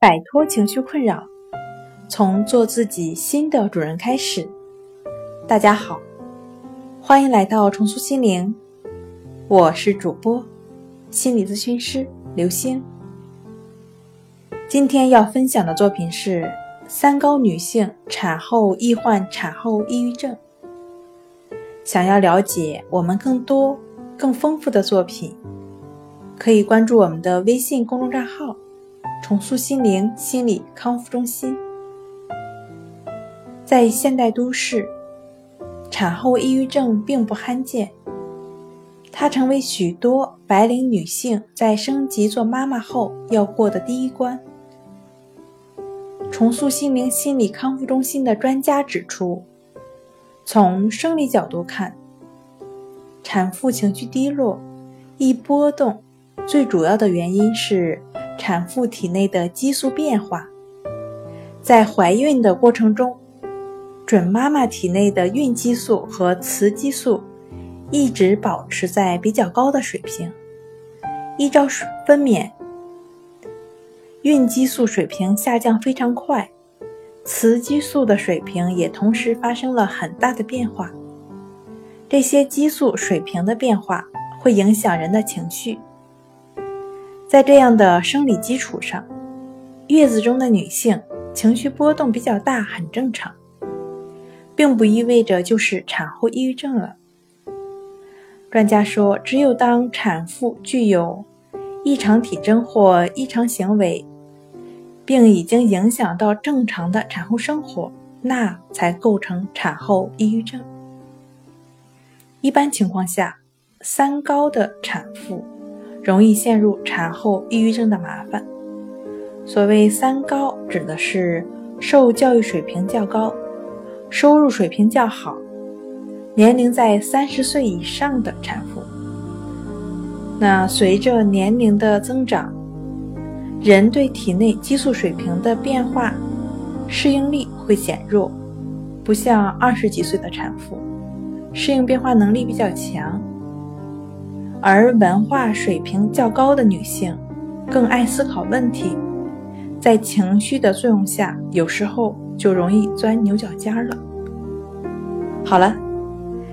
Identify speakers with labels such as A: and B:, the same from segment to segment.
A: 摆脱情绪困扰，从做自己新的主人开始。大家好，欢迎来到重塑心灵，我是主播心理咨询师刘星。今天要分享的作品是三高女性产后易患产后抑郁症。想要了解我们更多更丰富的作品，可以关注我们的微信公众账号。重塑心灵心理康复中心，在现代都市，产后抑郁症并不罕见。它成为许多白领女性在升级做妈妈后要过的第一关。重塑心灵心理康复中心的专家指出，从生理角度看，产妇情绪低落、易波动，最主要的原因是。产妇体内的激素变化，在怀孕的过程中，准妈妈体内的孕激素和雌激素一直保持在比较高的水平。依照分娩，孕激素水平下降非常快，雌激素的水平也同时发生了很大的变化。这些激素水平的变化会影响人的情绪。在这样的生理基础上，月子中的女性情绪波动比较大，很正常，并不意味着就是产后抑郁症了。专家说，只有当产妇具有异常体征或异常行为，并已经影响到正常的产后生活，那才构成产后抑郁症。一般情况下，三高的产妇。容易陷入产后抑郁症的麻烦。所谓“三高”，指的是受教育水平较高、收入水平较好、年龄在三十岁以上的产妇。那随着年龄的增长，人对体内激素水平的变化适应力会减弱，不像二十几岁的产妇，适应变化能力比较强。而文化水平较高的女性，更爱思考问题，在情绪的作用下，有时候就容易钻牛角尖了。好了，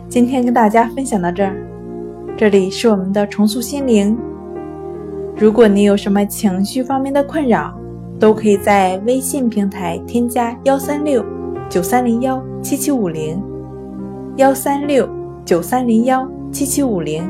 A: 今天跟大家分享到这儿，这里是我们的重塑心灵。如果你有什么情绪方面的困扰，都可以在微信平台添加幺三六九三零幺七七五零，幺三六九三零幺七七五零。